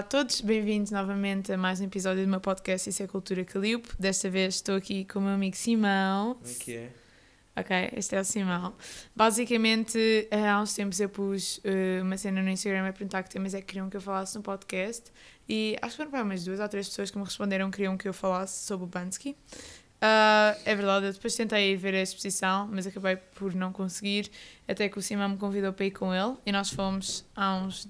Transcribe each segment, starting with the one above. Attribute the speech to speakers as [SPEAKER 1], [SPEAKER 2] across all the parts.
[SPEAKER 1] Olá a todos, bem-vindos novamente a mais um episódio do meu podcast Isso é Cultura Calilpo. Desta vez estou aqui com o meu amigo Simão.
[SPEAKER 2] Como é que é?
[SPEAKER 1] Ok, este é o Simão. Basicamente, eh, há uns tempos eu pus eh, uma cena no Instagram a perguntar que temas é que queriam que eu falasse no podcast e acho que foram para umas duas ou três pessoas que me responderam que queriam que eu falasse sobre o Bansky. Ah, é verdade, eu depois tentei ir ver a exposição, mas acabei por não conseguir, até que o Simão me convidou para ir com ele e nós fomos há uns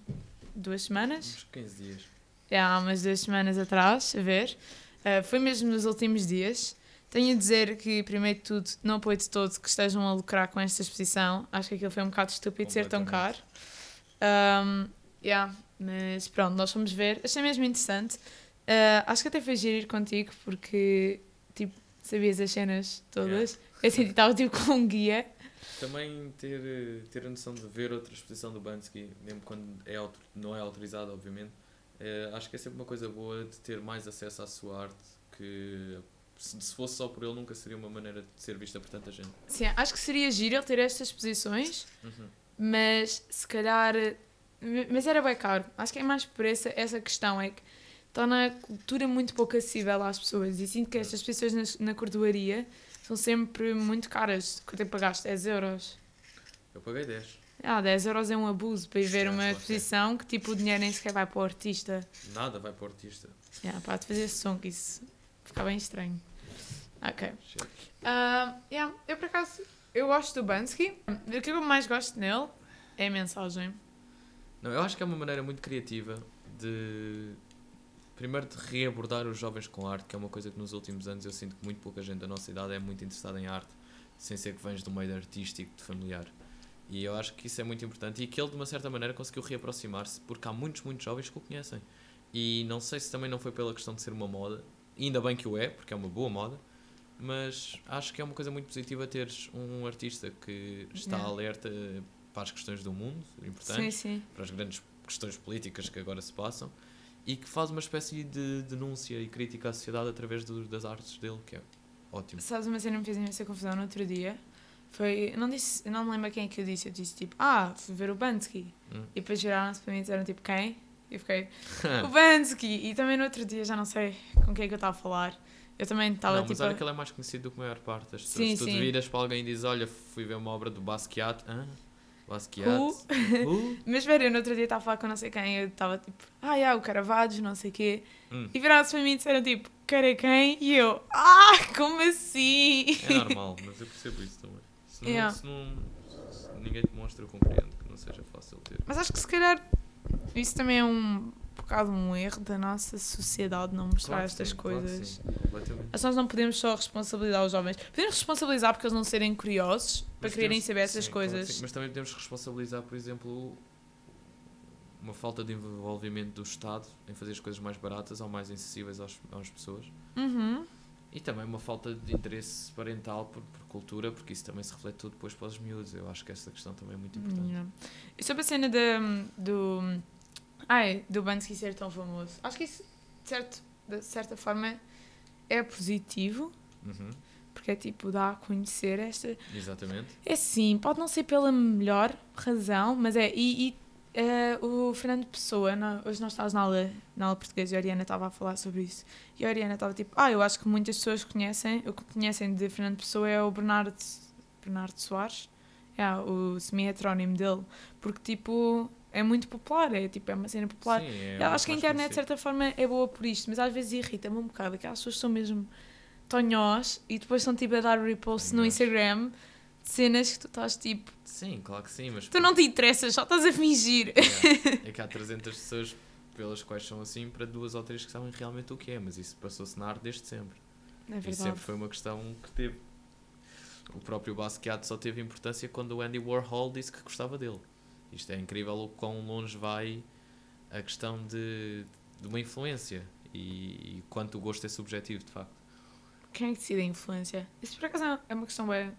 [SPEAKER 1] duas semanas.
[SPEAKER 2] Uns 15 dias.
[SPEAKER 1] É, há umas duas semanas atrás, a ver. Uh, foi mesmo nos últimos dias. Tenho a dizer que, primeiro de tudo, não apoio de todo que estejam a lucrar com esta exposição. Acho que aquilo foi um bocado estúpido ser tão caro. Um, yeah, mas pronto, nós fomos ver. Achei mesmo interessante. Uh, acho que até foi giro ir contigo porque, tipo, sabias as cenas todas.
[SPEAKER 2] Yeah.
[SPEAKER 1] Eu senti estava tipo com um guia.
[SPEAKER 2] Também ter, eh, ter a noção de ver outra exposição do Bansky, mesmo quando é, não é autorizado, obviamente, eh, acho que é sempre uma coisa boa de ter mais acesso à sua arte, que se, se fosse só por ele nunca seria uma maneira de ser vista por tanta gente.
[SPEAKER 1] Sim, acho que seria giro ele ter estas exposições.
[SPEAKER 2] Uhum.
[SPEAKER 1] mas se calhar. Mas era bem caro. Acho que é mais por essa, essa questão, é que torna a cultura muito pouco acessível às pessoas. E sinto que estas pessoas na, na cordoaria são sempre muito caras. Quanto é que pagaste? 10 euros.
[SPEAKER 2] Eu paguei 10.
[SPEAKER 1] Ah, 10 euros é um abuso para ir ver uma
[SPEAKER 2] é.
[SPEAKER 1] exposição que tipo o dinheiro nem sequer vai para o artista.
[SPEAKER 2] Nada vai para o artista.
[SPEAKER 1] Yeah, para te fazer esse som, que isso fica bem estranho. Ok. Ah, yeah, eu por acaso eu gosto do Bansky. O que eu mais gosto nele é a mensagem.
[SPEAKER 2] Não, eu acho que é uma maneira muito criativa de. Primeiro, de reabordar os jovens com arte, que é uma coisa que nos últimos anos eu sinto que muito pouca gente da nossa idade é muito interessada em arte, sem ser que vens do meio artístico, de familiar. E eu acho que isso é muito importante e que ele, de uma certa maneira, conseguiu reaproximar-se, porque há muitos, muitos jovens que o conhecem. E não sei se também não foi pela questão de ser uma moda, ainda bem que o é, porque é uma boa moda, mas acho que é uma coisa muito positiva teres um artista que está
[SPEAKER 1] Yeah.
[SPEAKER 2] alerta para as questões do mundo, importantes
[SPEAKER 1] Sim, sim.
[SPEAKER 2] para as grandes questões políticas que agora se passam e que faz uma espécie de denúncia e crítica à sociedade através do- das artes dele, que é ótimo.
[SPEAKER 1] Sabes uma cena que me fez imensa confusão no outro dia? Foi. eu Não, disse, eu não me lembro quem é que eu disse. Eu disse tipo, ah, fui ver o Bansky.
[SPEAKER 2] Hum.
[SPEAKER 1] E depois viraram-se para mim e disseram tipo, quem? E eu fiquei, o Bansky! E também no outro dia, já não sei com quem é que eu estava a falar. Eu também estava tipo.
[SPEAKER 2] mas olha que ele é mais conhecido do que a maior parte das pessoas.
[SPEAKER 1] Sim,
[SPEAKER 2] Se tu
[SPEAKER 1] sim.
[SPEAKER 2] viras para alguém e dizes, olha, fui ver uma obra do Basquiat, hã? Basquiat?
[SPEAKER 1] Who?
[SPEAKER 2] Who?
[SPEAKER 1] Mas velho, eu no outro dia estava a falar com não sei quem. Eu estava tipo, ah, yeah, o Caravaggio, não sei o quê.
[SPEAKER 2] Hum.
[SPEAKER 1] E viraram-se para mim e disseram tipo, é quem? E eu, ah, como assim?
[SPEAKER 2] É normal, mas eu percebo isso também. Se, não,
[SPEAKER 1] Yeah.
[SPEAKER 2] se, não, se ninguém te mostra, eu compreendo que não seja fácil ter.
[SPEAKER 1] Mas acho que se calhar isso também é um bocado um erro da nossa sociedade não mostrar
[SPEAKER 2] Claro
[SPEAKER 1] estas
[SPEAKER 2] sim, claro
[SPEAKER 1] coisas.
[SPEAKER 2] sim, completamente.
[SPEAKER 1] Mas nós não podemos só responsabilizar os jovens. Podemos responsabilizar porque eles não serem curiosos para
[SPEAKER 2] Mas
[SPEAKER 1] quererem
[SPEAKER 2] temos-
[SPEAKER 1] saber essas
[SPEAKER 2] sim, claro
[SPEAKER 1] coisas.
[SPEAKER 2] sim, Mas também podemos responsabilizar, por exemplo, uma falta de envolvimento do Estado em fazer as coisas mais baratas ou mais acessíveis às, às pessoas.
[SPEAKER 1] Uhum.
[SPEAKER 2] E também uma falta de interesse parental por, por cultura, porque isso também se reflete tudo depois para os miúdos. Eu acho que essa questão também é muito importante.
[SPEAKER 1] Yeah. E sobre a cena de, do. Ai, do Bansky ser tão famoso. Acho que isso, de, certo, de certa forma, é positivo.
[SPEAKER 2] Uhum,
[SPEAKER 1] Porque é tipo, dá a conhecer esta.
[SPEAKER 2] Exatamente.
[SPEAKER 1] É sim, pode não ser pela melhor razão, mas é. E, e, eh, o Fernando Pessoa, na- hoje nós estávamos na aula, na aula portuguesa e a Ariana estava a falar sobre isso. E a Ariana estava tipo, ah, eu acho que muitas pessoas conhecem, o que conhecem de Fernando Pessoa é o Bernardo, Bernardo Soares, é o semi-heterónimo dele, porque tipo, é muito popular, é tipo, é uma cena popular.
[SPEAKER 2] Sim, é
[SPEAKER 1] Eu acho que a internet, de certa forma, é boa por isto, mas às vezes irrita-me um bocado. Aquelas pessoas são mesmo tonhós e depois estão tipo a dar repost no. Instagram cenas que tu estás tipo,
[SPEAKER 2] Sim, claro que sim, mas.
[SPEAKER 1] tu não te interessas, só estás a fingir.
[SPEAKER 2] É, é que há 300 pessoas pelas quais são assim para duas ou três que sabem realmente o que é, mas isso passou-se na arte desde sempre.
[SPEAKER 1] É
[SPEAKER 2] E sempre foi uma questão que teve. O próprio Basquiat só teve importância quando o Andy Warhol disse que gostava dele. Isto é incrível o quão longe vai a questão de, de uma influência e, e quanto o gosto é subjetivo, de facto.
[SPEAKER 1] Quem é que decide a influência? Isso por acaso é uma questão bem.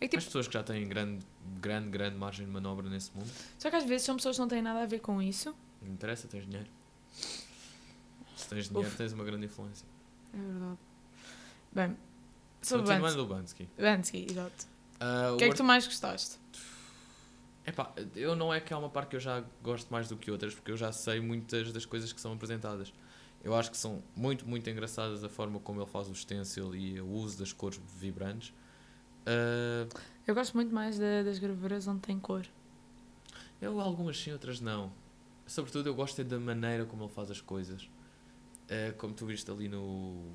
[SPEAKER 1] É que,
[SPEAKER 2] As
[SPEAKER 1] tipo,
[SPEAKER 2] pessoas que já têm grande, grande, grande margem de manobra nesse mundo,
[SPEAKER 1] só que às vezes são pessoas que não têm nada a ver com isso.
[SPEAKER 2] não interessa, tens dinheiro. Se tens dinheiro,
[SPEAKER 1] Uf.
[SPEAKER 2] tens uma grande influência.
[SPEAKER 1] É verdade. Bem, sobre
[SPEAKER 2] Continuando o Bansky.
[SPEAKER 1] Bansky, exato.
[SPEAKER 2] Ah,
[SPEAKER 1] O que é que tu mais gostaste?
[SPEAKER 2] Epá, eu não é que há uma parte que eu já gosto mais do que outras, porque eu já sei muitas das coisas que são apresentadas. Eu acho que são muito, muito engraçadas a forma como ele faz o stencil e o uso das cores vibrantes. Ah,
[SPEAKER 1] Eu gosto muito mais da- das gravuras onde tem cor.
[SPEAKER 2] eu algumas sim, outras não. Sobretudo eu gosto é da maneira como ele faz as coisas. Ah, como tu viste ali no,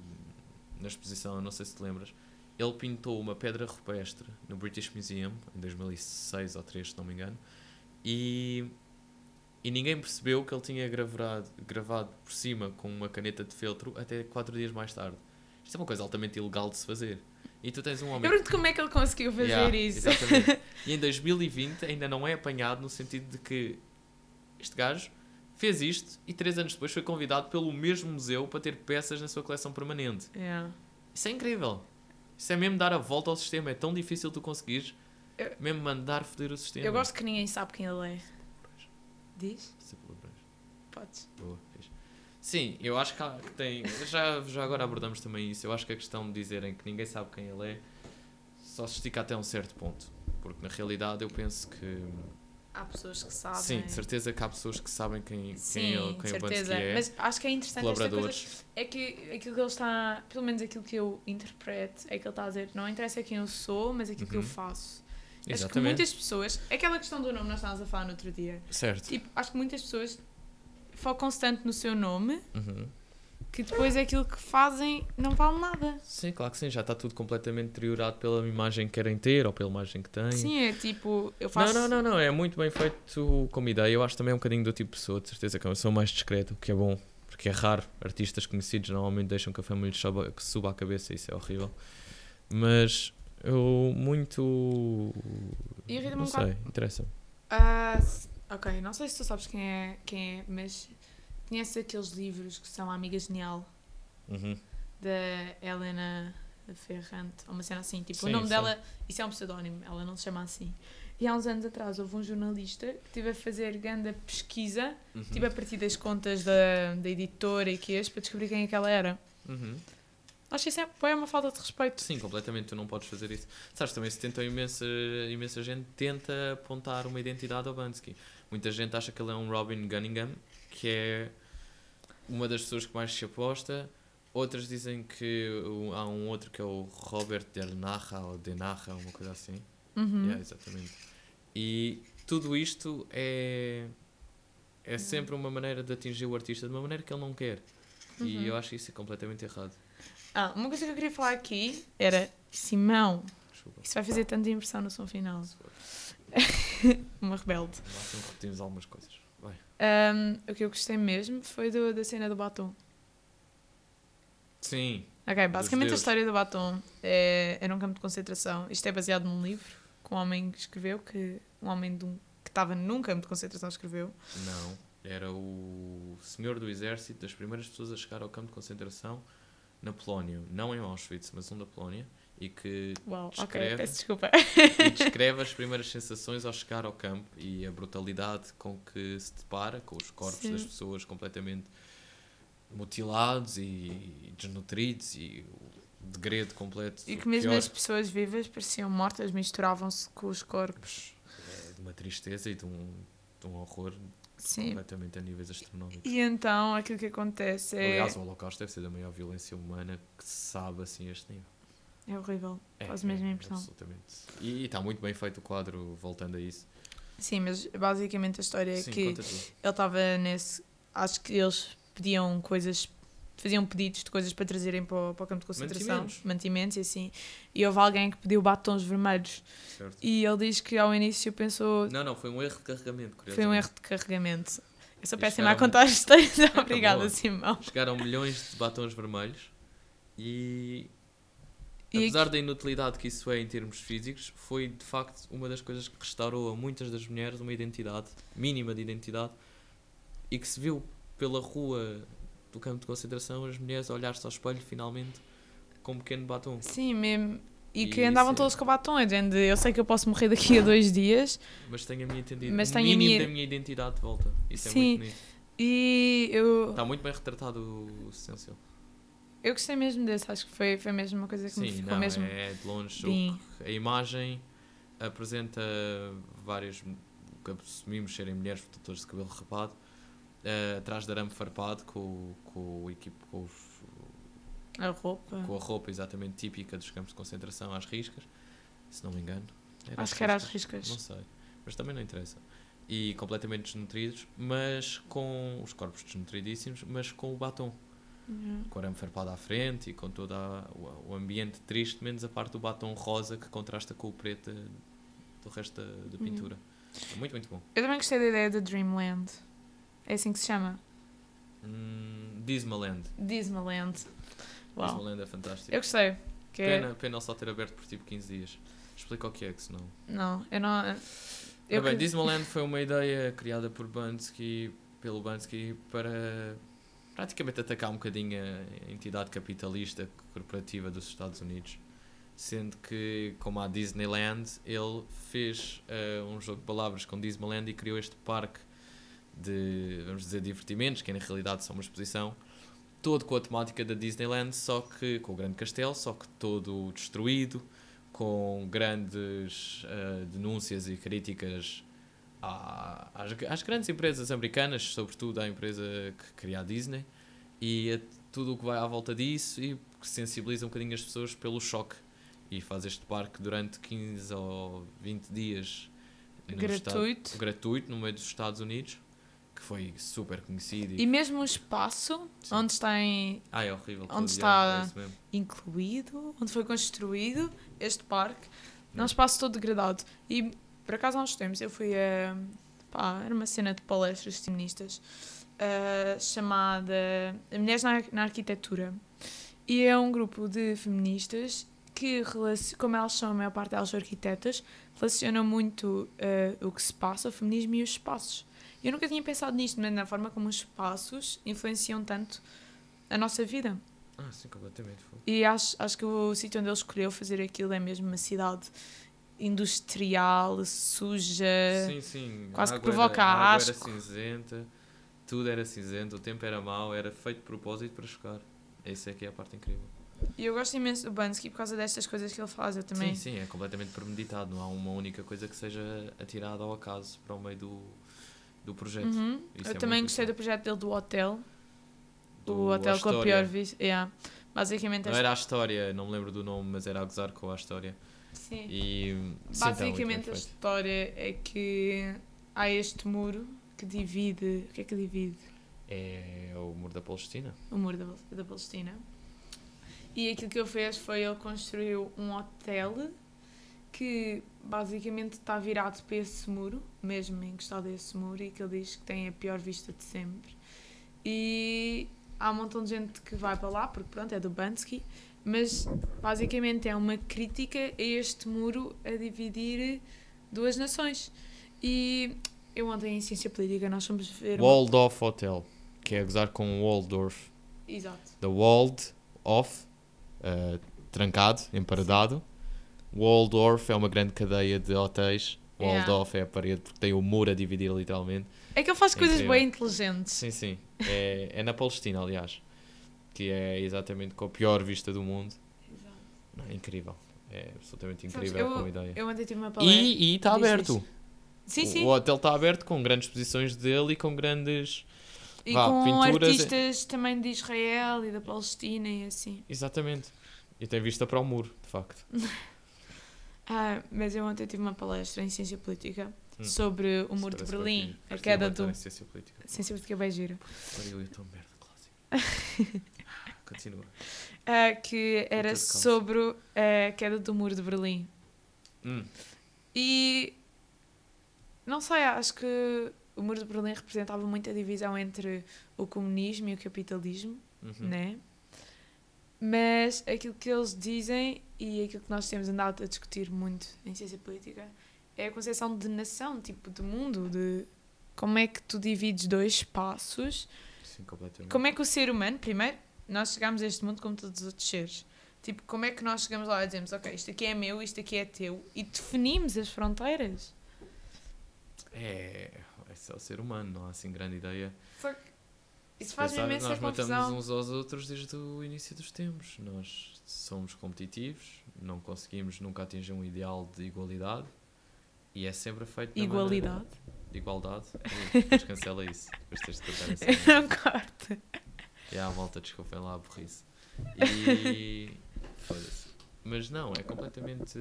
[SPEAKER 2] na exposição, não sei se te lembras, ele pintou uma pedra rupestre no British Museum em 2006 ou 2003, se não me engano, e, e ninguém percebeu que ele tinha gravado, gravado por cima com uma caneta de feltro até 4 dias mais tarde. Isto é uma coisa altamente ilegal de se fazer. E tu tens um
[SPEAKER 1] Eu
[SPEAKER 2] homem.
[SPEAKER 1] pergunto como é que ele conseguiu fazer
[SPEAKER 2] Yeah,
[SPEAKER 1] isso.
[SPEAKER 2] Exatamente. E em 2020 ainda não é apanhado no sentido de que este gajo fez isto e três anos depois foi convidado pelo mesmo museu para ter peças na sua coleção permanente.
[SPEAKER 1] Yeah.
[SPEAKER 2] Isso é incrível. Isso é mesmo dar a volta ao sistema. É tão difícil tu conseguires
[SPEAKER 1] Eu-
[SPEAKER 2] mesmo mandar foder o sistema.
[SPEAKER 1] Eu gosto que ninguém sabe quem ele é. Diz? Podes.
[SPEAKER 2] Boa. Sim, eu acho que, há- que tem. Já, já agora abordamos também isso. Eu acho que a questão de dizerem que ninguém sabe quem ele é só se estica até um certo ponto. Porque na realidade eu penso que.
[SPEAKER 1] Há pessoas que sabem.
[SPEAKER 2] Sim, de certeza que há pessoas que sabem quem,
[SPEAKER 1] Sim,
[SPEAKER 2] quem, ele, quem o
[SPEAKER 1] certeza.
[SPEAKER 2] Bansky é.
[SPEAKER 1] Mas acho que é interessante esta coisa. É que aquilo que ele está, pelo menos aquilo que eu interpreto, é que ele está a dizer, não interessa quem eu sou, mas aquilo que eu
[SPEAKER 2] Uhum.
[SPEAKER 1] faço. Acho que
[SPEAKER 2] Exatamente.
[SPEAKER 1] muitas pessoas, aquela questão do nome nós estávamos a falar no outro dia,
[SPEAKER 2] Certo.
[SPEAKER 1] tipo, acho que muitas pessoas focam-se tanto no seu nome
[SPEAKER 2] Uhum.
[SPEAKER 1] que depois aquilo que fazem não vale nada.
[SPEAKER 2] Sim, claro que sim. Já está tudo completamente deteriorado pela imagem que querem ter ou pela imagem que têm.
[SPEAKER 1] Sim, é tipo, eu faço.
[SPEAKER 2] Não, não, não, não, é muito bem feito como ideia. Eu acho também um bocadinho do tipo de pessoa, de certeza que é uma pessoa mais discreta, o que é bom, porque é raro. Artistas conhecidos normalmente deixam que a fama lhes suba, que suba a cabeça, isso é horrível. Mas eu muito.
[SPEAKER 1] Irrita-me
[SPEAKER 2] Não
[SPEAKER 1] um bocado.
[SPEAKER 2] sei, interessa.
[SPEAKER 1] Ah, s- ok, não sei se tu sabes quem é, quem é, mas conheces aqueles livros que são A Amiga Genial,
[SPEAKER 2] Uhum.
[SPEAKER 1] da Helena Ferrante, ou uma cena assim, tipo,
[SPEAKER 2] Sim,
[SPEAKER 1] o nome
[SPEAKER 2] sei.
[SPEAKER 1] dela, isso é um pseudónimo, ela não se chama assim. E há uns anos atrás houve um jornalista que esteve a fazer grande pesquisa,
[SPEAKER 2] Uhum.
[SPEAKER 1] tipo a partir das contas da, da editora e que para descobrir quem é que ela era.
[SPEAKER 2] Uhum.
[SPEAKER 1] Acho que isso é, é uma falta de respeito.
[SPEAKER 2] Sim, completamente, tu não podes fazer isso. Sabes, também se tentam imensa, imensa gente tenta apontar uma identidade ao Bansky. Muita gente acha que ele é um Robin Gunningham, que é uma das pessoas que mais se aposta. Outras dizem que há um outro que é o Robert Del ou De uma coisa assim.
[SPEAKER 1] Uhum.
[SPEAKER 2] Yeah, exatamente. E tudo isto é, é sempre uma maneira de atingir o artista de uma maneira que ele não quer.
[SPEAKER 1] Uhum.
[SPEAKER 2] E eu acho isso completamente errado.
[SPEAKER 1] Ah, uma coisa que eu queria falar aqui era Simão.
[SPEAKER 2] Desculpa.
[SPEAKER 1] Isso vai fazer tanta impressão no som final. Uma rebelde.
[SPEAKER 2] Lá então repetimos algumas coisas.
[SPEAKER 1] Um, o que eu gostei mesmo foi do- da cena do batom.
[SPEAKER 2] Sim,
[SPEAKER 1] Ok, basicamente a história do batom é, era um campo de concentração. Isto é baseado num livro que um homem escreveu, que um homem de um- que estava num campo de concentração escreveu.
[SPEAKER 2] não. Era o senhor do exército das primeiras pessoas a chegar ao campo de concentração na Polónia. Não em Auschwitz, mas um da Polónia. E que
[SPEAKER 1] Uau,
[SPEAKER 2] Descreve.
[SPEAKER 1] peço desculpa.
[SPEAKER 2] e descreve as primeiras sensações ao chegar ao campo e a brutalidade com que se depara com os corpos
[SPEAKER 1] Sim.
[SPEAKER 2] das pessoas completamente mutilados e desnutridos e o degredo completo.
[SPEAKER 1] E que mesmo
[SPEAKER 2] pior.
[SPEAKER 1] as pessoas vivas pareciam mortas, misturavam-se com os corpos.
[SPEAKER 2] É de uma tristeza e de um, de um horror
[SPEAKER 1] Sim.
[SPEAKER 2] completamente a níveis astronómicos.
[SPEAKER 1] E então aquilo que acontece é.
[SPEAKER 2] Aliás, o Holocausto deve ser da maior violência humana que se sabe assim a este nível.
[SPEAKER 1] É horrível.
[SPEAKER 2] É,
[SPEAKER 1] Faz mesmo
[SPEAKER 2] é,
[SPEAKER 1] impressão.
[SPEAKER 2] Absolutamente. E está muito bem feito o quadro, voltando a isso.
[SPEAKER 1] Sim, mas basicamente a história é
[SPEAKER 2] Sim,
[SPEAKER 1] que
[SPEAKER 2] conta tudo.
[SPEAKER 1] ele estava nesse. Acho que eles pediam coisas, faziam pedidos de coisas para trazerem para o, para o campo de concentração,
[SPEAKER 2] Mantimentos.
[SPEAKER 1] mantimentos. e assim. E houve alguém que pediu batons vermelhos.
[SPEAKER 2] Certo.
[SPEAKER 1] E ele diz que ao início pensou.
[SPEAKER 2] Não, não, foi um erro de carregamento.
[SPEAKER 1] Foi um erro de carregamento. Eu sou péssima a contar histórias. Obrigada,
[SPEAKER 2] boa.
[SPEAKER 1] Simão.
[SPEAKER 2] Chegaram milhões de batons vermelhos e,
[SPEAKER 1] E
[SPEAKER 2] apesar da inutilidade que isso é em termos físicos, foi de facto uma das coisas que restaurou a muitas das mulheres uma identidade, mínima de identidade, e que se viu pela rua do campo de concentração as mulheres a olhar-se ao espelho finalmente com um pequeno batom.
[SPEAKER 1] Sim, mesmo. E que
[SPEAKER 2] E
[SPEAKER 1] andavam
[SPEAKER 2] sim.
[SPEAKER 1] todos com batom. é de, Eu sei que eu posso morrer daqui a dois dias.
[SPEAKER 2] Mas tenho a minha entendida,
[SPEAKER 1] Mas
[SPEAKER 2] o
[SPEAKER 1] tenho a
[SPEAKER 2] mínimo
[SPEAKER 1] minha-
[SPEAKER 2] da minha identidade de volta. Isso é
[SPEAKER 1] Sim.
[SPEAKER 2] muito bonito.
[SPEAKER 1] E eu,
[SPEAKER 2] Está muito bem retratado o Stencil.
[SPEAKER 1] Eu gostei mesmo desse. Acho que foi, foi mesmo uma coisa que me
[SPEAKER 2] Sim,
[SPEAKER 1] ficou
[SPEAKER 2] não,
[SPEAKER 1] mesmo
[SPEAKER 2] é de longe.
[SPEAKER 1] bem.
[SPEAKER 2] a imagem apresenta vários, que assumimos serem mulheres portadoras de cabelo rapado, eh, atrás de arame farpado com, com, o equipo, com, os-
[SPEAKER 1] A roupa.
[SPEAKER 2] com a roupa exatamente típica dos campos de concentração às riscas, se não me engano. Era
[SPEAKER 1] Acho que era às
[SPEAKER 2] riscas. Não sei, mas também não interessa. E completamente desnutridos, mas com os corpos desnutridíssimos, mas com o batom,
[SPEAKER 1] Yeah.
[SPEAKER 2] com o arame farpado à frente e com todo o, ambiente triste, menos a parte do batom rosa que contrasta com o preto eh, do resto da, da
[SPEAKER 1] Uhum.
[SPEAKER 2] pintura. É muito, muito bom.
[SPEAKER 1] Eu também gostei da ideia de Dreamland. É assim que se chama?
[SPEAKER 2] Hum, Dismaland.
[SPEAKER 1] Disneyland. Uau.
[SPEAKER 2] Dismaland é fantástico.
[SPEAKER 1] Eu gostei. Que é-
[SPEAKER 2] Pena, pena ele só ter aberto por tipo 15 dias. Explica o que é, que senão.
[SPEAKER 1] Não, eu não.
[SPEAKER 2] Ora
[SPEAKER 1] Eu
[SPEAKER 2] bem,
[SPEAKER 1] que-
[SPEAKER 2] Disneyland foi uma ideia criada por Bansky, pelo Bansky para praticamente atacar um bocadinho a entidade capitalista corporativa dos Estados Unidos. Sendo que, como há Disneyland, ele fez eh, um jogo de palavras com Disneyland e criou este parque de, vamos dizer, divertimentos, que na realidade são uma exposição, todo com a temática da Disneyland, só que com o grande castelo, só que todo destruído, com grandes eh, denúncias e críticas à- às, às grandes empresas americanas, sobretudo à empresa que cria a Disney, e a tudo o que vai à volta disso e que sensibiliza um bocadinho as pessoas pelo choque. E faz este parque durante 15 ou 20 dias
[SPEAKER 1] Gratuito.
[SPEAKER 2] estado- gratuito no meio dos Estados Unidos, que foi super conhecido.
[SPEAKER 1] E mesmo o espaço
[SPEAKER 2] Sim.
[SPEAKER 1] onde está em-
[SPEAKER 2] Ah, é horrível.
[SPEAKER 1] Onde está-
[SPEAKER 2] é
[SPEAKER 1] incluído, onde foi construído este parque, é
[SPEAKER 2] Não.
[SPEAKER 1] um espaço todo degradado. E por acaso há uns tempos eu fui a. Pá, era uma cena de palestras feministas ah, chamada Mulheres na, na Arquitetura. E é um grupo de feministas que, como elas são, a maior parte delas são arquitetas, relacionam muito ah, o que se passa, o feminismo e os espaços. Eu nunca tinha pensado nisto, mas na forma como os espaços influenciam tanto a nossa vida.
[SPEAKER 2] Ah, sim, completamente.
[SPEAKER 1] E acho, acho que o sítio onde ele escolheu fazer aquilo é mesmo uma cidade industrial, suja.
[SPEAKER 2] Sim, sim.
[SPEAKER 1] Quase
[SPEAKER 2] a
[SPEAKER 1] que provoca
[SPEAKER 2] era, a água era
[SPEAKER 1] asco.
[SPEAKER 2] cinzenta, tudo era cinzento, o tempo era mau, era feito de propósito para chocar. Essa é que é a parte incrível.
[SPEAKER 1] E eu gosto imenso do Bansky por causa destas coisas que ele faz. Eu também.
[SPEAKER 2] Sim, sim, é completamente premeditado. Não há uma única coisa que seja atirada ao acaso para o meio do, do projeto.
[SPEAKER 1] Uhum. Eu
[SPEAKER 2] é
[SPEAKER 1] também gostei do projeto dele do hotel.
[SPEAKER 2] Do-
[SPEAKER 1] o hotel com a pior vista. Yeah. Basicamente,
[SPEAKER 2] Não
[SPEAKER 1] esta-
[SPEAKER 2] era a história, não me lembro do nome, mas era a gozar com a história.
[SPEAKER 1] Sim.
[SPEAKER 2] E, sim, bem
[SPEAKER 1] basicamente a história é que há este muro que divide. O que é que divide?
[SPEAKER 2] É o muro da Palestina.
[SPEAKER 1] o muro da, da Palestina. E aquilo que ele fez foi ele construiu um hotel que basicamente está virado para esse muro, mesmo encostado a esse muro, e que ele diz que tem a pior vista de sempre. E há um montão de gente que vai para lá, porque pronto, é do Bansky, mas basicamente é uma crítica a este muro a dividir duas nações. E eu ontem em Ciência Política nós fomos ver... uma-
[SPEAKER 2] Waldorf Hotel, que é a gozar com Waldorf.
[SPEAKER 1] Exato.
[SPEAKER 2] The Walled Off, uh, trancado, emparedado. Waldorf é uma grande cadeia de hotéis.
[SPEAKER 1] Yeah.
[SPEAKER 2] Waldorf é a parede porque tem o muro a dividir literalmente.
[SPEAKER 1] É que ele faz
[SPEAKER 2] É
[SPEAKER 1] coisas
[SPEAKER 2] incrível.
[SPEAKER 1] bem inteligentes.
[SPEAKER 2] Sim, sim. É, é na Palestina, aliás. Que é exatamente com a pior vista do mundo. Não, é incrível. É absolutamente
[SPEAKER 1] Sabes,
[SPEAKER 2] incrível
[SPEAKER 1] eu-
[SPEAKER 2] como ideia.
[SPEAKER 1] Eu ontem tive uma palestra.
[SPEAKER 2] E está aberto.
[SPEAKER 1] sim, sim.
[SPEAKER 2] O hotel está aberto com grandes exposições dele e com grandes.
[SPEAKER 1] E
[SPEAKER 2] vá,
[SPEAKER 1] com
[SPEAKER 2] pinturas
[SPEAKER 1] artistas também de Israel e da Palestina e assim.
[SPEAKER 2] Exatamente. E tem vista para o muro, de facto.
[SPEAKER 1] Ah, mas eu ontem tive uma palestra em Ciência Política
[SPEAKER 2] Hum.
[SPEAKER 1] sobre o Muro de
[SPEAKER 2] Parece
[SPEAKER 1] Berlim, a
[SPEAKER 2] curti
[SPEAKER 1] queda do.
[SPEAKER 2] Ciência política.
[SPEAKER 1] Ciência Política bem gira.
[SPEAKER 2] Pariu, eu estou merda, clássico. Continua.
[SPEAKER 1] Ah, que era sobre a queda do Muro de Berlim.
[SPEAKER 2] Hum,
[SPEAKER 1] E. Não sei, acho que o Muro de Berlim representava muito a divisão entre o comunismo e o capitalismo.
[SPEAKER 2] uhum.
[SPEAKER 1] né? Mas aquilo que eles dizem e aquilo que nós temos andado a discutir muito em ciência política é a concepção de nação, tipo de mundo, de como é que tu divides dois espaços,
[SPEAKER 2] Sim, completamente.
[SPEAKER 1] como é que o ser humano, primeiro, nós chegamos a este mundo como todos os outros seres. Tipo, como é que nós chegamos lá e dizemos, ok, isto aqui é meu, isto aqui é teu, e definimos as fronteiras.
[SPEAKER 2] É, é só ser humano, não há assim grande ideia.
[SPEAKER 1] Fuck. Isso
[SPEAKER 2] pensar,
[SPEAKER 1] imensa
[SPEAKER 2] nós matamos
[SPEAKER 1] confusão.
[SPEAKER 2] uns aos outros desde o início dos tempos. Nós somos competitivos, não conseguimos nunca atingir um ideal de igualdade e é sempre feito da
[SPEAKER 1] Igualdade.
[SPEAKER 2] maneira- de igualdade. Depois cancela isso. Depois tens de cortar.
[SPEAKER 1] Eu não corto.
[SPEAKER 2] Malta, desculpem lá a burrice. E. Mas não, é completamente.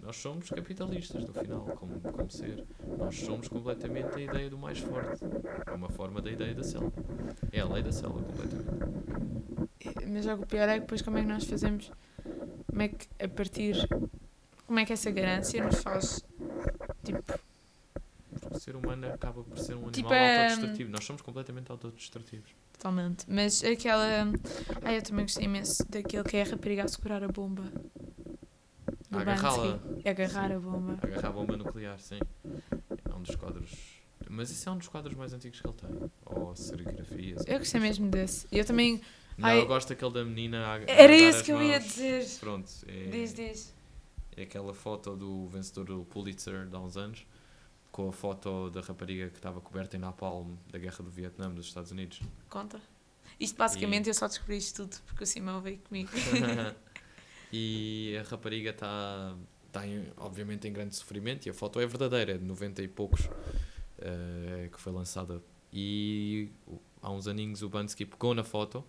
[SPEAKER 2] Nós somos capitalistas no final, como, como ser. Nós somos completamente a ideia do mais forte. É uma forma da ideia da selva. É a lei da selva, completamente.
[SPEAKER 1] Mas o pior é que depois como é que nós fazemos. Como é que a partir. Como é que essa ganância nos faz. Tipo.
[SPEAKER 2] Humano acaba por ser um animal
[SPEAKER 1] Tipo,
[SPEAKER 2] autodestrutivo. Nós somos completamente autodestrutivos.
[SPEAKER 1] Totalmente. Mas aquela. Ai, eu também gostei imenso daquele que é a rapariga a segurar a bomba.
[SPEAKER 2] Agarrá-la.
[SPEAKER 1] É agarrar
[SPEAKER 2] Sim.
[SPEAKER 1] a bomba.
[SPEAKER 2] Agarrar a bomba nuclear, sim. É um dos quadros. Mas isso é um dos quadros mais antigos que ele tem. Ou serigrafias.
[SPEAKER 1] Eu gostei mesmo desse. Eu também.
[SPEAKER 2] Não,
[SPEAKER 1] Ai,
[SPEAKER 2] eu gosto daquele da menina a,
[SPEAKER 1] Era isso que eu ia dizer.
[SPEAKER 2] Pronto, é,
[SPEAKER 1] Diz, diz.
[SPEAKER 2] é aquela foto do vencedor do Pulitzer de há uns anos com a foto da rapariga que estava coberta em napalm da guerra do Vietnã dos Estados Unidos.
[SPEAKER 1] Conta. Isto basicamente eu só descobri isto tudo porque o Simão veio comigo.
[SPEAKER 2] e a rapariga está tá em- obviamente em grande sofrimento e a foto é verdadeira, é de 90 e poucos eh, que foi lançada e há uns aninhos o Bansky pegou na foto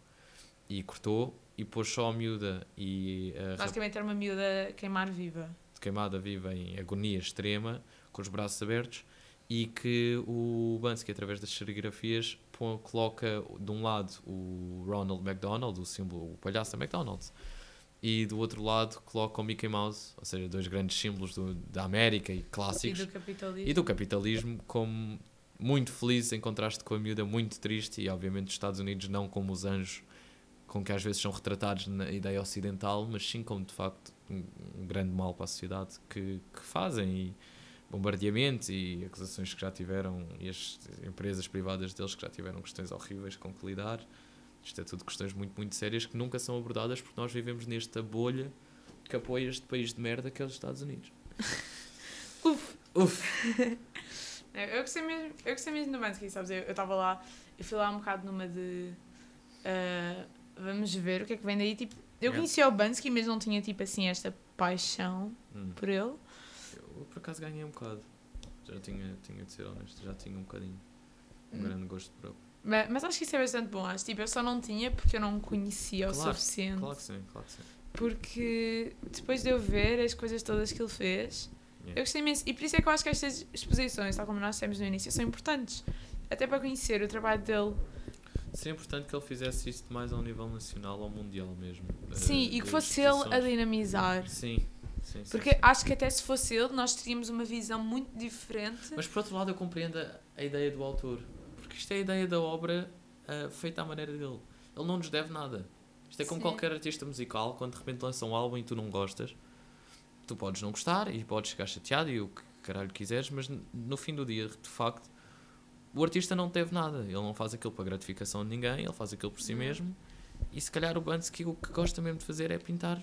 [SPEAKER 2] e cortou e pôs só a miúda e a
[SPEAKER 1] Basicamente era uma miúda queimar viva.
[SPEAKER 2] Queimada viva em agonia extrema com os braços abertos e que o Bansky através das serigrafias põe- coloca de um lado o Ronald McDonald, o símbolo, o palhaço da McDonald's e do outro lado coloca o Mickey Mouse, ou seja, dois grandes símbolos do- da América e
[SPEAKER 1] E
[SPEAKER 2] clássicos
[SPEAKER 1] do capitalismo.
[SPEAKER 2] e do capitalismo como muito felizes em contraste com a miúda muito triste e obviamente os Estados Unidos não como os anjos com que às vezes são retratados na ideia ocidental, mas sim como de facto um, grande mal para a sociedade que, que fazem e bombardeamentos e acusações que já tiveram e as empresas privadas deles que já tiveram questões horríveis com que lidar. Isto é tudo questões muito, muito sérias que nunca são abordadas porque nós vivemos nesta bolha que apoia este país de merda que é os Estados Unidos.
[SPEAKER 1] Uf.
[SPEAKER 2] Uf!
[SPEAKER 1] Eu gostei mesmo, eu gostei mesmo do Bansky, sabes? Eu estava lá, eu fui lá um bocado numa de. ah, vamos ver o que é que vem daí. Tipo, eu
[SPEAKER 2] Yeah.
[SPEAKER 1] conhecia o Bansky, mas não tinha tipo assim esta paixão
[SPEAKER 2] Hum.
[SPEAKER 1] por ele.
[SPEAKER 2] Eu por acaso ganhei um bocado. Já tinha, tinha de ser honesto, já tinha um bocadinho. Um
[SPEAKER 1] Hum.
[SPEAKER 2] grande gosto próprio.
[SPEAKER 1] Mas, mas acho que isso é bastante bom. Acho tipo, eu só não tinha porque eu não conhecia o
[SPEAKER 2] Claro,
[SPEAKER 1] suficiente.
[SPEAKER 2] Claro que sim, claro que sim.
[SPEAKER 1] Porque depois de eu ver as coisas todas que ele fez,
[SPEAKER 2] Yeah.
[SPEAKER 1] eu gostei imenso. E por isso é que eu acho que estas exposições, tal como nós dissemos no início, são importantes. Até para conhecer o trabalho dele.
[SPEAKER 2] Seria importante que ele fizesse isto mais ao nível nacional ou mundial mesmo. eh,
[SPEAKER 1] Sim, e que fosse ele a dinamizar.
[SPEAKER 2] Sim, sim, sim.
[SPEAKER 1] Porque
[SPEAKER 2] sim.
[SPEAKER 1] acho que até se fosse ele, nós teríamos uma visão muito diferente.
[SPEAKER 2] Mas por outro lado, eu compreendo a, a ideia do autor. Porque isto é a ideia da obra ah, feita à maneira dele. Ele não nos deve nada. Isto é como qualquer artista musical, quando de repente lança um álbum e tu não gostas, tu podes não gostar e podes ficar chateado e o que caralho quiseres, mas no fim do dia, de facto, o artista não teve nada. Ele não faz aquilo para gratificação de ninguém, ele faz aquilo por si mesmo. E se calhar o Bansky o que gosta mesmo de fazer é pintar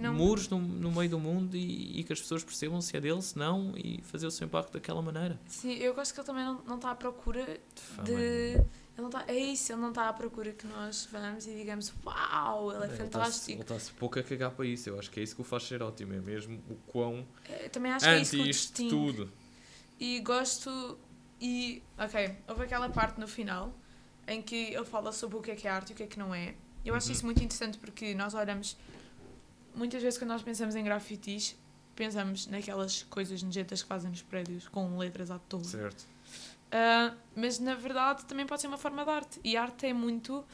[SPEAKER 1] não-
[SPEAKER 2] muros no, no meio do mundo e, e que as pessoas percebam se é dele, se não, e fazer o seu impacto daquela maneira.
[SPEAKER 1] Sim, eu gosto que ele também não está à procura
[SPEAKER 2] De
[SPEAKER 1] de. Ele não tá, é isso, ele não está à procura que nós vamos e digamos Uau, ele é,
[SPEAKER 2] está-se
[SPEAKER 1] fantástico.
[SPEAKER 2] ele está-se pouco a cagar para isso. Eu acho que é isso que o faz ser ótimo. É mesmo o quão
[SPEAKER 1] Eu também acho que é isso que o distingue.
[SPEAKER 2] tudo.
[SPEAKER 1] E gosto. E. Ok, houve aquela parte no final em que ele fala sobre o que é que é arte e o que é que não é. Eu acho
[SPEAKER 2] Uhum.
[SPEAKER 1] isso muito interessante porque nós olhamos. Muitas vezes, quando nós pensamos em grafitis, pensamos naquelas coisas nojentas que fazem nos prédios com letras à toa.
[SPEAKER 2] Certo.
[SPEAKER 1] Ah, mas na verdade também pode ser uma forma de arte. E arte é muito.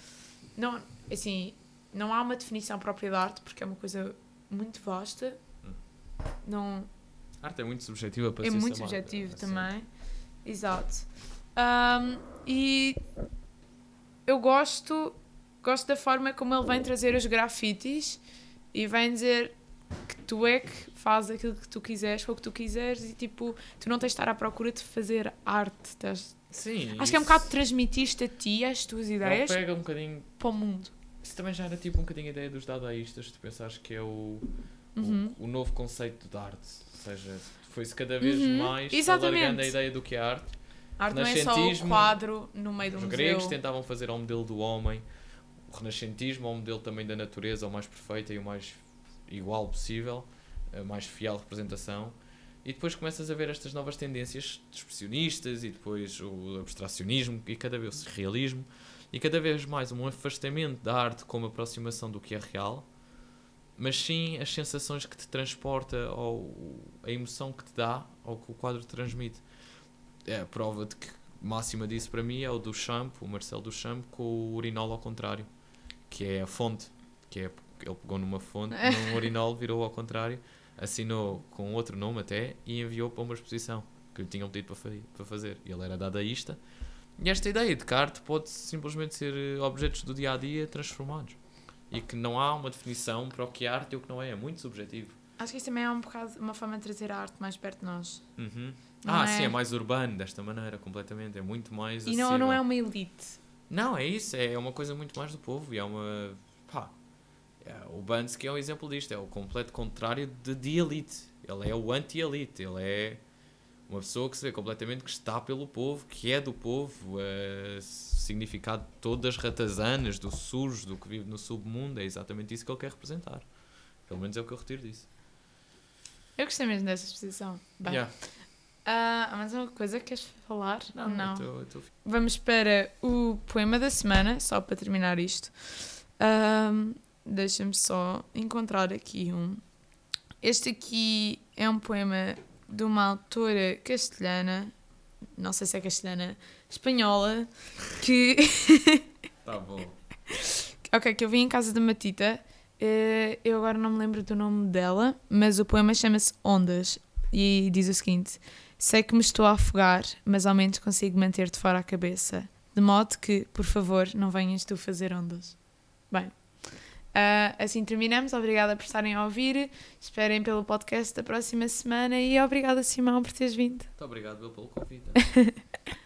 [SPEAKER 1] Não, assim, não há uma definição própria de arte porque é uma coisa muito vasta.
[SPEAKER 2] Hum.
[SPEAKER 1] Não,
[SPEAKER 2] A arte é muito subjetiva para
[SPEAKER 1] é muito subjetivo
[SPEAKER 2] Assim.
[SPEAKER 1] também. Exato. Ahm, e eu gosto, gosto da forma como ele vem trazer os grafites e vem dizer que tu é que fazes aquilo que tu quiseres, com o que tu quiseres e tipo, tu não tens de estar à procura de fazer arte. estás-
[SPEAKER 2] Sim.
[SPEAKER 1] Acho que é um
[SPEAKER 2] isso-
[SPEAKER 1] bocado transmitir-te a ti as tuas
[SPEAKER 2] Ele
[SPEAKER 1] ideias
[SPEAKER 2] pega um bocadinho.
[SPEAKER 1] para o mundo.
[SPEAKER 2] Isso também já era tipo um bocadinho a ideia dos dadaístas. Tu pensares que é o,
[SPEAKER 1] Uhum.
[SPEAKER 2] o, o novo conceito de arte. Ou seja, foi-se cada vez
[SPEAKER 1] Uhum,
[SPEAKER 2] mais
[SPEAKER 1] exatamente.
[SPEAKER 2] alargando a ideia do que é arte.
[SPEAKER 1] A arte não é só o quadro no meio do
[SPEAKER 2] Os
[SPEAKER 1] museu.
[SPEAKER 2] gregos tentavam fazer ao modelo do homem, o renascentismo ao modelo também da natureza, o mais perfeita e o mais igual possível, a mais fiel representação. E depois começas a ver estas novas tendências expressionistas e depois o abstracionismo e cada vez o realismo e cada vez mais um afastamento da arte como aproximação do que é real, mas sim as sensações que te transporta ou a emoção que te dá ou que o quadro transmite. É a prova de que máxima disso para mim é o do Champ, o Marcelo do Champ, com o urinol ao contrário, que é a fonte, que é ele pegou numa fonte, num urinol, virou ao contrário, assinou com outro nome até e enviou para uma exposição que lhe tinham pedido para, fazer. Ele era dadaísta. E esta ideia de que a arte pode simplesmente ser eh, objetos do dia a dia transformados. E que não há uma definição para o que é arte e o que não é, é muito subjetivo.
[SPEAKER 1] Acho que isso também é um bocado uma forma de trazer a arte mais perto de nós.
[SPEAKER 2] Uhum. Ah, é... sim, é mais urbano desta maneira, completamente. É muito mais.
[SPEAKER 1] E não, não é uma elite.
[SPEAKER 2] Não, é isso. É uma coisa muito mais do povo. E é uma. Pá. É, o Bansky é um exemplo disto. É o completo contrário de, de elite. Ele é o anti-elite. Ele é uma pessoa que se vê completamente que está pelo povo, que é do povo. É, significado de todas as ratazanas, do sujo, do que vive no submundo. É exatamente isso que ele quer representar. Pelo menos é o que eu retiro disso.
[SPEAKER 1] Eu gostei mesmo dessa exposição. Bem. Yeah. Uh, há mais alguma coisa que queres falar?
[SPEAKER 2] Não, não. Eu tô, eu tô...
[SPEAKER 1] Vamos para o poema da semana, só para terminar isto. Deixa-me só encontrar aqui um. Este aqui é um poema de uma autora castelhana, não sei se é castelhana, espanhola, que.
[SPEAKER 2] tá bom.
[SPEAKER 1] ok, que eu vi em casa da Matita. Uh, eu agora não me lembro do nome dela, mas o poema chama-se Ondas e diz o seguinte: Sei que me estou a afogar, mas ao menos consigo manter-te fora a cabeça. De modo que, por favor, não venhas tu fazer ondas. Bem, uh, assim terminamos. Obrigada por estarem a ouvir. Esperem pelo podcast da próxima semana e obrigada, Simão, por teres vindo.
[SPEAKER 2] Muito obrigado pelo convite.